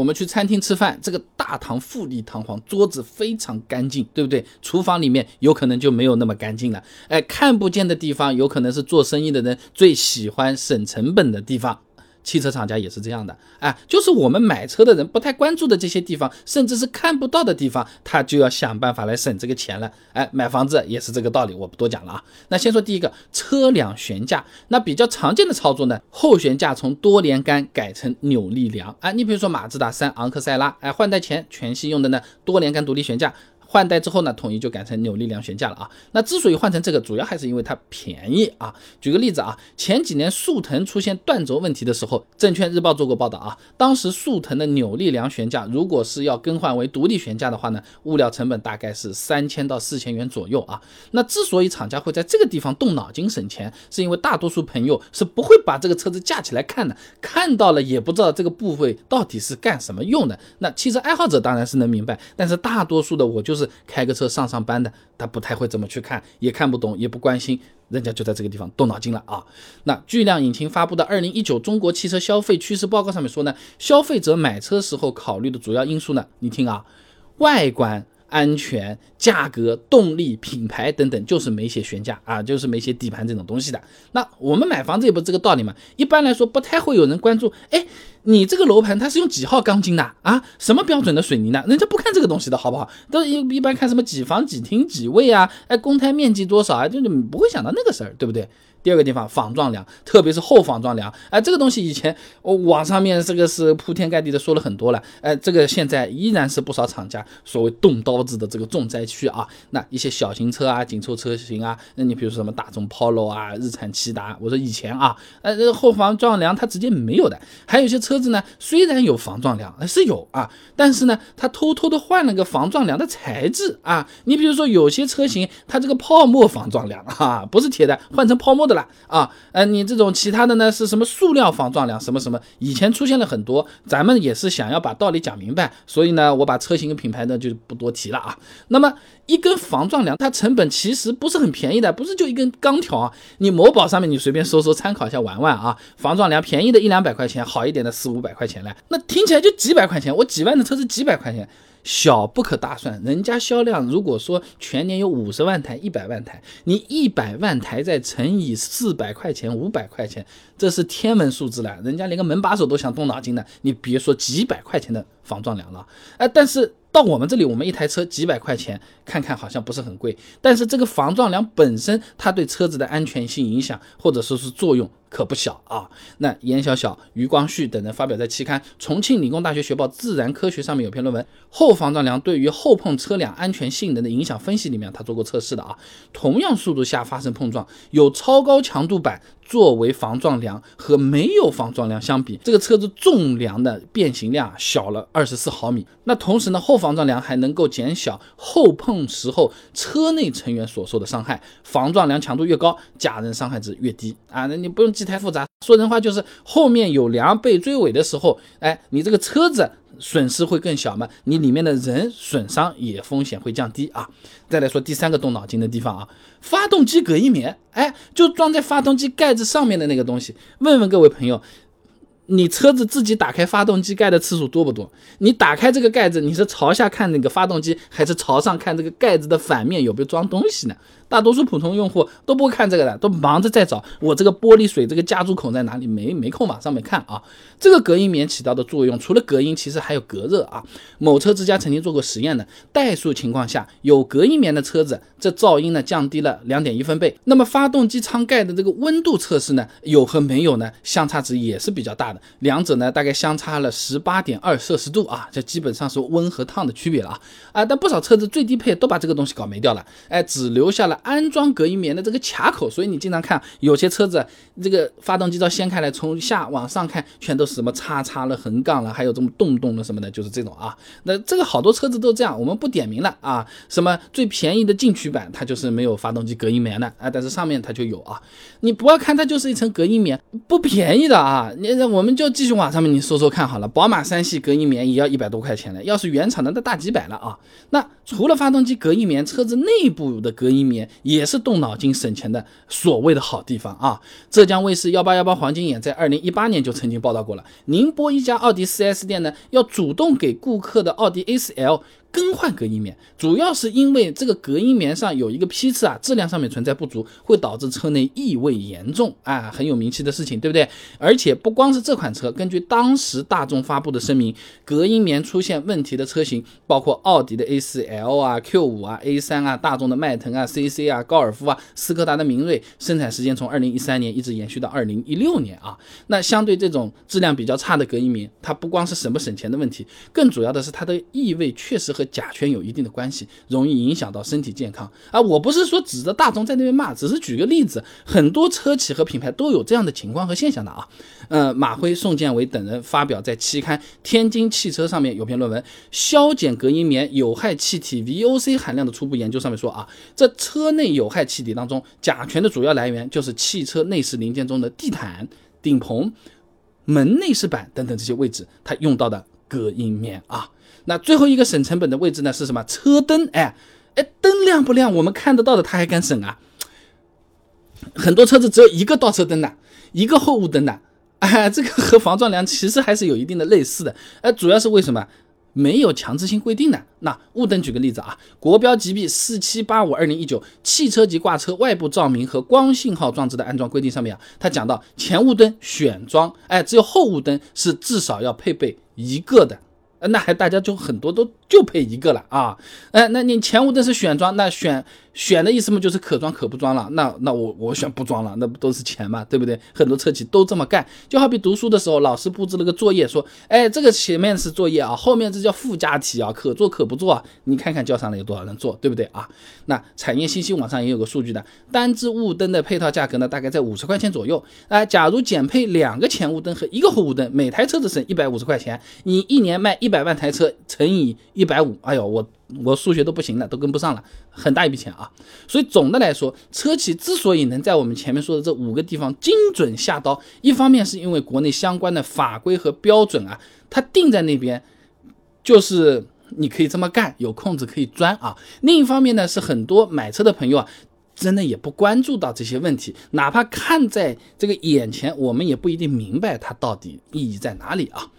我们去餐厅吃饭，这个大堂富丽堂皇，桌子非常干净，对不对？厨房里面有可能就没有那么干净了。哎，看不见的地方，有可能是做生意的人最喜欢省成本的地方。汽车厂家也是这样的，哎，就是我们买车的人不太关注的这些地方，甚至是看不到的地方，他就要想办法来省这个钱了。哎，买房子也是这个道理，我不多讲了啊。那先说第一个，车辆悬架，那比较常见的操作呢，后悬架从多连杆改成扭力梁。哎，你比如说马自达三昂克赛拉，哎，换代前全系用的呢多连杆独立悬架。换代之后呢，统一就改成扭力梁悬架了啊。那之所以换成这个，主要还是因为它便宜啊。举个例子啊，前几年速腾出现断轴问题的时候，证券日报做过报道啊。当时速腾的扭力梁悬架，如果是要更换为独立悬架的话呢，物料成本大概是三千到四千元左右啊。那之所以厂家会在这个地方动脑筋省钱，是因为大多数朋友是不会把这个车子架起来看的，看到了也不知道这个部位到底是干什么用的。那汽车爱好者当然是能明白，但是大多数的我就是。是开个车上上班的，他不太会怎么去看，也看不懂，也不关心，人家就在这个地方动脑筋了啊。那巨量引擎发布的《二零一九中国汽车消费趋势报告》上面说呢，消费者买车时候考虑的主要因素呢，你听啊，外观。安全、价格、动力、品牌等等，就是没写悬架啊，就是没写底盘这种东西的。那我们买房子也不是这个道理嘛。一般来说，不太会有人关注，哎，你这个楼盘它是用几号钢筋的啊？什么标准的水泥呢？人家不看这个东西的好不好？都一一般看什么几房几厅几卫啊？哎，公摊面积多少啊？就不会想到那个事儿，对不对？第二个地方防撞梁，特别是后防撞梁，哎，这个东西以前我网上面这个是铺天盖地的说了很多了，哎，这个现在依然是不少厂家所谓动刀子的这个重灾区啊。那一些小型车啊、紧凑车型啊，那你比如说什么大众 Polo 啊、日产骐达，我说以前啊，呃，这个后防撞梁它直接没有的。还有一些车车子呢，虽然有防撞梁，是有啊，但是呢，它偷偷的换了个防撞梁的材质啊。你比如说有些车型，它这个泡沫防撞梁啊，不是铁的，换成泡沫。的了啊，呃，你这种其他的呢是什么塑料防撞梁什么什么，以前出现了很多，咱们也是想要把道理讲明白，所以呢，我把车型跟品牌呢就不多提了啊。那么一根防撞梁，它成本其实不是很便宜的，不是就一根钢条啊。你某宝上面你随便搜搜，参考一下玩玩啊。防撞梁便宜的一两百块钱，好一点的四五百块钱嘞，那听起来就几百块钱，我几万的车子几百块钱。小不可大算，人家销量如果说全年有五十万台、一百万台，你一百万台再乘以四百块钱、五百块钱，这是天文数字了。人家连个门把手都想动脑筋的，你别说几百块钱的防撞梁了，哎，但是到我们这里，我们一台车几百块钱，看看好像不是很贵，但是这个防撞梁本身，它对车子的安全性影响或者说是作用。可不小啊！那严小小、余光旭等人发表在期刊《重庆理工大学学报自然科学》上面有篇论文《后防撞梁对于后碰车辆安全性能的影响分析》里面，他做过测试的啊。同样速度下发生碰撞，有超高强度板作为防撞梁和没有防撞梁相比，这个车子重量的变形量小了二十四毫米。那同时呢，后防撞梁还能够减小后碰时候车内成员所受的伤害。防撞梁强度越高，假人伤害值越低啊！那你不用。太复杂，说人话就是后面有梁被追尾的时候，哎，你这个车子损失会更小嘛？你里面的人损伤也风险会降低啊。再来说第三个动脑筋的地方啊，发动机隔音棉，哎，就装在发动机盖子上面的那个东西。问问各位朋友，你车子自己打开发动机盖的次数多不多？你打开这个盖子，你是朝下看那个发动机，还是朝上看这个盖子的反面有没有装东西呢？大多数普通用户都不会看这个的，都忙着在找我这个玻璃水这个加注口在哪里，没没空往上面看啊。这个隔音棉起到的作用，除了隔音，其实还有隔热啊。某车之家曾经做过实验的，怠速情况下有隔音棉的车子，这噪音呢降低了两点一分贝。那么发动机舱盖的这个温度测试呢，有和没有呢，相差值也是比较大的，两者呢大概相差了十八点二摄氏度啊，这基本上是温和烫的区别了啊啊！但不少车子最低配都把这个东西搞没掉了，哎，只留下了。安装隔音棉的这个卡口，所以你经常看有些车子，这个发动机罩掀开来，从下往上看，全都是什么叉叉了、横杠了，还有这么洞洞的什么的，就是这种啊。那这个好多车子都这样，我们不点名了啊。什么最便宜的进取版，它就是没有发动机隔音棉的啊，但是上面它就有啊。你不要看它就是一层隔音棉，不便宜的啊。你我们就继续往上面你搜搜看好了，宝马三系隔音棉也要一百多块钱的，要是原厂的那大几百了啊。那除了发动机隔音棉，车子内部的隔音棉。也是动脑筋省钱的所谓的好地方啊。浙江卫视幺八幺八黄金眼在二零一八年就曾经报道过了，宁波一家奥迪 4S 店呢，要主动给顾客的奥迪 A4L。更换隔音棉，主要是因为这个隔音棉上有一个批次啊，质量上面存在不足，会导致车内异味严重啊，很有名气的事情，对不对？而且不光是这款车，根据当时大众发布的声明，隔音棉出现问题的车型包括奥迪的 A4L 啊、Q5 啊、A3 啊、大众的迈腾啊、CC 啊、高尔夫啊、斯柯达的明锐，生产时间从2013年一直延续到2016年啊。那相对这种质量比较差的隔音棉，它不光是省不省钱的问题，更主要的是它的异味确实。和甲醛有一定的关系，容易影响到身体健康啊！我不是说指着大众在那边骂，只是举个例子，很多车企和品牌都有这样的情况和现象的啊。呃，马辉、宋建伟等人发表在期刊《天津汽车》上面有篇论文《消减隔音棉有害气体 VOC 含量的初步研究》，上面说啊，这车内有害气体当中，甲醛的主要来源就是汽车内饰零件中的地毯、顶棚、门内饰板等等这些位置，它用到的隔音棉啊。那最后一个省成本的位置呢是什么？车灯，哎哎，灯亮不亮？我们看得到的，他还敢省啊？很多车子只有一个倒车灯的，一个后雾灯的，哎，这个和防撞梁其实还是有一定的类似的。哎，主要是为什么？没有强制性规定的。那雾灯，举个例子啊，国标 GB 四七八五二零一九汽车及挂车外部照明和光信号装置的安装规定上面啊，它讲到前雾灯选装，哎，只有后雾灯是至少要配备一个的。那还大家就很多都就配一个了啊，哎，那你前雾灯是选装，那选。选的意思嘛，就是可装可不装了。那那我我选不装了，那不都是钱嘛，对不对？很多车企都这么干。就好比读书的时候，老师布置了个作业，说，哎，这个前面是作业啊，后面这叫附加题啊，可做可不做啊。你看看交上来有多少人做，对不对啊？那产业信息网上也有个数据的，单只雾灯的配套价格呢，大概在五十块钱左右。哎，假如减配两个前雾灯和一个后雾灯，每台车子省一百五十块钱，你一年卖一一百万台车乘以一百五，哎呦我。我数学都不行了，都跟不上了，很大一笔钱啊！所以总的来说，车企之所以能在我们前面说的这五个地方精准下刀，一方面是因为国内相关的法规和标准啊，它定在那边，就是你可以这么干，有空子可以钻啊；另一方面呢，是很多买车的朋友啊，真的也不关注到这些问题，哪怕看在这个眼前，我们也不一定明白它到底意义在哪里啊。